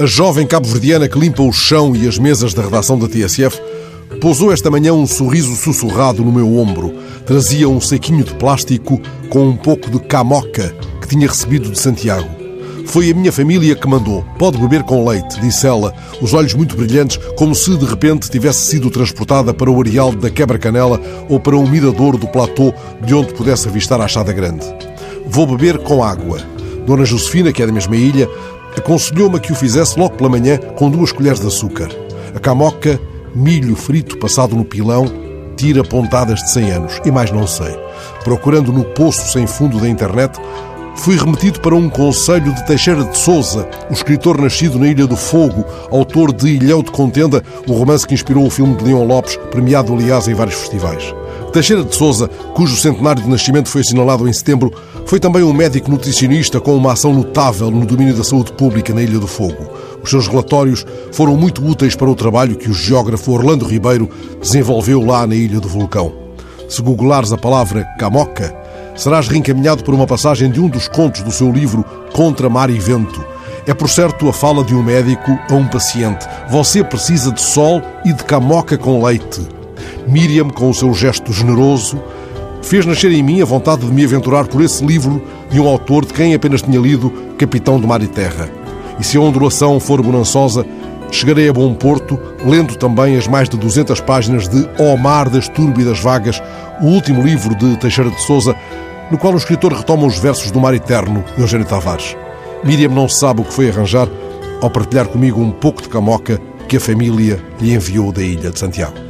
A jovem cabo-verdiana que limpa o chão e as mesas da redação da TSF pousou esta manhã um sorriso sussurrado no meu ombro. Trazia um saquinho de plástico com um pouco de camoca que tinha recebido de Santiago. Foi a minha família que mandou. Pode beber com leite, disse ela, os olhos muito brilhantes, como se de repente tivesse sido transportada para o areal da Quebra-Canela ou para um mirador do platô de onde pudesse avistar a Achada Grande. Vou beber com água. Dona Josefina, que é da mesma ilha, aconselhou-me que o fizesse logo pela manhã com duas colheres de açúcar. A camoca, milho frito passado no pilão, tira pontadas de 100 anos. E mais não sei. Procurando no poço sem fundo da internet, fui remetido para um conselho de Teixeira de Souza, o escritor nascido na Ilha do Fogo, autor de Ilhéu de Contenda, o romance que inspirou o filme de Leon Lopes, premiado aliás em vários festivais. Teixeira de Souza, cujo centenário de nascimento foi assinalado em setembro, foi também um médico nutricionista com uma ação notável no domínio da saúde pública na Ilha do Fogo. Os seus relatórios foram muito úteis para o trabalho que o geógrafo Orlando Ribeiro desenvolveu lá na Ilha do Vulcão. Se googlares a palavra camoca, serás reencaminhado por uma passagem de um dos contos do seu livro Contra Mar e Vento. É, por certo, a fala de um médico a um paciente. Você precisa de sol e de camoca com leite. Miriam, com o seu gesto generoso, fez nascer em mim a vontade de me aventurar por esse livro de um autor de quem apenas tinha lido Capitão do Mar e Terra. E se a ondulação for bonançosa, chegarei a bom porto, lendo também as mais de 200 páginas de O Mar das Túrbidas Vagas, o último livro de Teixeira de Souza, no qual o escritor retoma os versos do Mar Eterno de Eugênio Tavares. Miriam não sabe o que foi arranjar ao partilhar comigo um pouco de camoca que a família lhe enviou da ilha de Santiago.